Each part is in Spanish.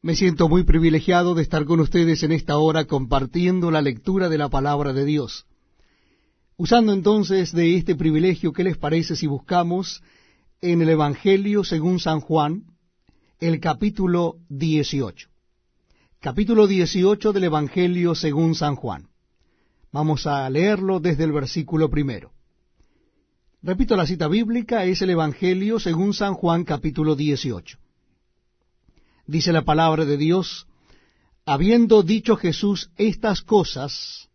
Me siento muy privilegiado de estar con ustedes en esta hora compartiendo la lectura de la palabra de Dios. Usando entonces de este privilegio, ¿qué les parece si buscamos en el Evangelio según San Juan, el capítulo 18? Capítulo 18 del Evangelio según San Juan. Vamos a leerlo desde el versículo primero. Repito la cita bíblica, es el Evangelio según San Juan capítulo 18 dice la palabra de Dios, habiendo dicho Jesús estas cosas,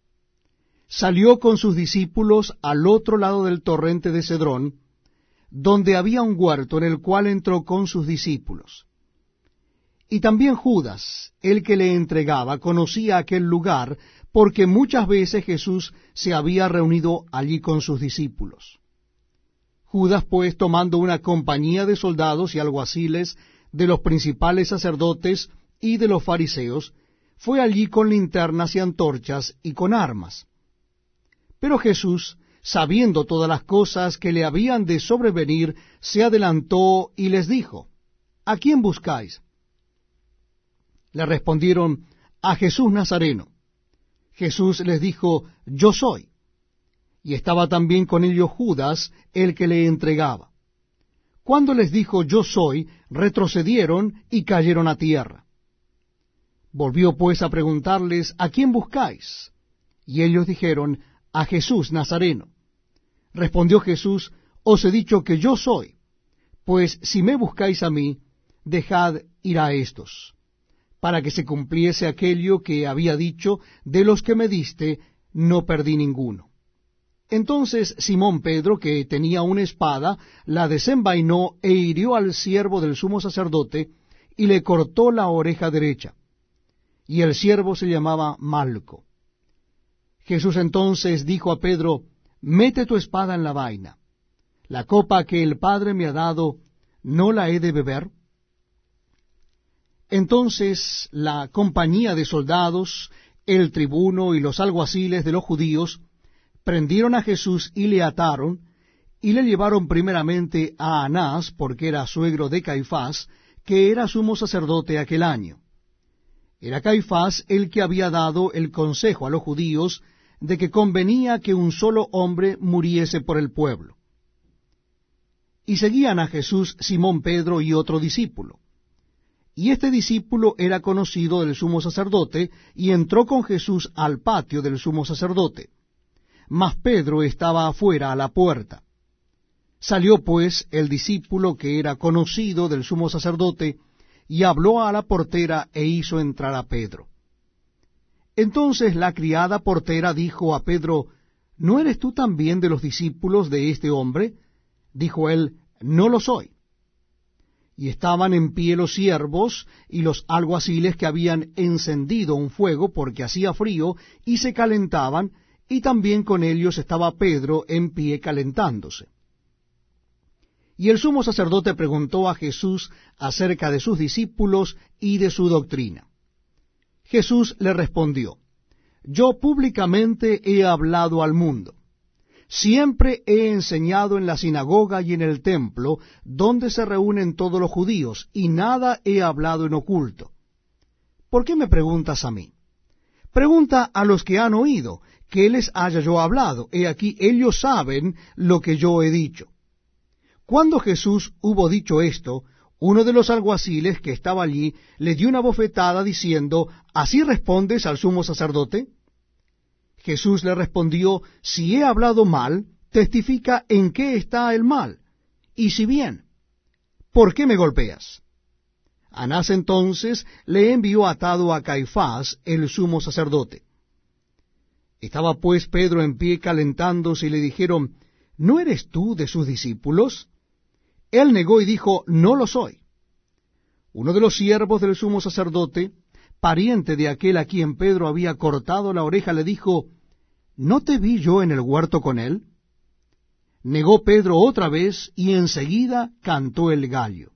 salió con sus discípulos al otro lado del torrente de Cedrón, donde había un huerto en el cual entró con sus discípulos. Y también Judas, el que le entregaba, conocía aquel lugar, porque muchas veces Jesús se había reunido allí con sus discípulos. Judas, pues, tomando una compañía de soldados y alguaciles, de los principales sacerdotes y de los fariseos, fue allí con linternas y antorchas y con armas. Pero Jesús, sabiendo todas las cosas que le habían de sobrevenir, se adelantó y les dijo, ¿A quién buscáis? Le respondieron, a Jesús Nazareno. Jesús les dijo, Yo soy. Y estaba también con ellos Judas, el que le entregaba. Cuando les dijo yo soy, retrocedieron y cayeron a tierra. Volvió pues a preguntarles, ¿a quién buscáis? Y ellos dijeron, a Jesús Nazareno. Respondió Jesús, os he dicho que yo soy, pues si me buscáis a mí, dejad ir a estos, para que se cumpliese aquello que había dicho, de los que me diste, no perdí ninguno. Entonces Simón Pedro, que tenía una espada, la desenvainó e hirió al siervo del sumo sacerdote, y le cortó la oreja derecha. Y el siervo se llamaba Malco. Jesús entonces dijo a Pedro, Mete tu espada en la vaina. La copa que el Padre me ha dado, ¿no la he de beber? Entonces la compañía de soldados, el tribuno y los alguaciles de los judíos, prendieron a Jesús y le ataron, y le llevaron primeramente a Anás, porque era suegro de Caifás, que era sumo sacerdote aquel año. Era Caifás el que había dado el consejo a los judíos de que convenía que un solo hombre muriese por el pueblo. Y seguían a Jesús Simón Pedro y otro discípulo. Y este discípulo era conocido del sumo sacerdote, y entró con Jesús al patio del sumo sacerdote mas Pedro estaba afuera a la puerta. Salió pues el discípulo que era conocido del sumo sacerdote, y habló a la portera e hizo entrar a Pedro. Entonces la criada portera dijo a Pedro, ¿No eres tú también de los discípulos de este hombre? Dijo él, No lo soy. Y estaban en pie los siervos y los alguaciles que habían encendido un fuego porque hacía frío, y se calentaban, y también con ellos estaba Pedro en pie calentándose. Y el sumo sacerdote preguntó a Jesús acerca de sus discípulos y de su doctrina. Jesús le respondió, Yo públicamente he hablado al mundo. Siempre he enseñado en la sinagoga y en el templo, donde se reúnen todos los judíos, y nada he hablado en oculto. ¿Por qué me preguntas a mí? Pregunta a los que han oído, que les haya yo hablado. He aquí, ellos saben lo que yo he dicho. Cuando Jesús hubo dicho esto, uno de los alguaciles que estaba allí le dio una bofetada diciendo, ¿Así respondes al sumo sacerdote? Jesús le respondió, Si he hablado mal, testifica en qué está el mal, y si bien, ¿por qué me golpeas? Anás entonces le envió atado a Caifás, el sumo sacerdote. Estaba pues Pedro en pie calentándose y le dijeron, ¿no eres tú de sus discípulos? Él negó y dijo, no lo soy. Uno de los siervos del sumo sacerdote, pariente de aquel a quien Pedro había cortado la oreja, le dijo, ¿no te vi yo en el huerto con él? Negó Pedro otra vez y enseguida cantó el gallo.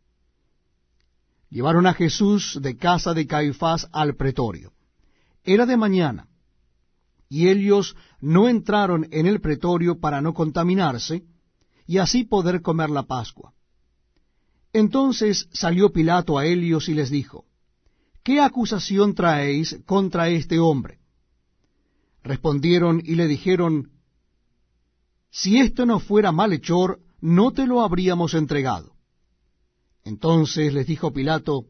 Llevaron a Jesús de casa de Caifás al pretorio. Era de mañana y ellos no entraron en el pretorio para no contaminarse, y así poder comer la Pascua. Entonces salió Pilato a ellos y les dijo, ¿qué acusación traéis contra este hombre? Respondieron y le dijeron, Si esto no fuera malhechor, no te lo habríamos entregado. Entonces les dijo Pilato,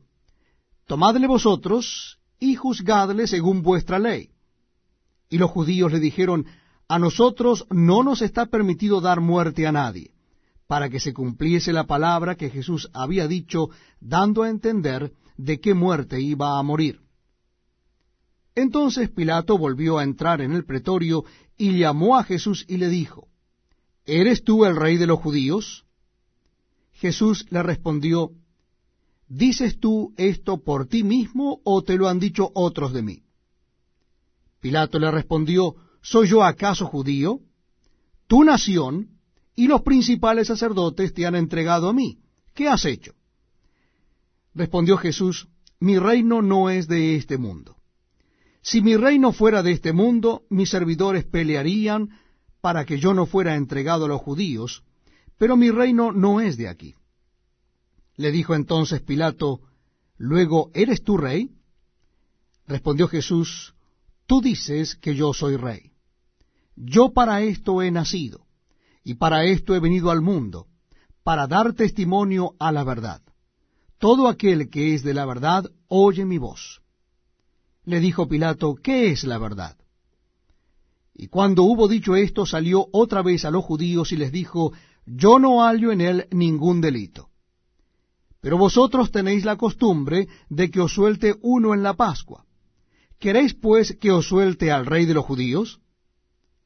Tomadle vosotros y juzgadle según vuestra ley. Y los judíos le dijeron, A nosotros no nos está permitido dar muerte a nadie, para que se cumpliese la palabra que Jesús había dicho, dando a entender de qué muerte iba a morir. Entonces Pilato volvió a entrar en el pretorio y llamó a Jesús y le dijo, ¿Eres tú el rey de los judíos? Jesús le respondió, ¿Dices tú esto por ti mismo o te lo han dicho otros de mí? Pilato le respondió, ¿Soy yo acaso judío? Tu nación y los principales sacerdotes te han entregado a mí. ¿Qué has hecho? Respondió Jesús, Mi reino no es de este mundo. Si mi reino fuera de este mundo, mis servidores pelearían para que yo no fuera entregado a los judíos, pero mi reino no es de aquí. Le dijo entonces Pilato, Luego, ¿eres tú rey? Respondió Jesús, Tú dices que yo soy rey. Yo para esto he nacido, y para esto he venido al mundo, para dar testimonio a la verdad. Todo aquel que es de la verdad oye mi voz. Le dijo Pilato, ¿qué es la verdad? Y cuando hubo dicho esto, salió otra vez a los judíos y les dijo, Yo no hallo en él ningún delito. Pero vosotros tenéis la costumbre de que os suelte uno en la Pascua. ¿Queréis pues que os suelte al rey de los judíos?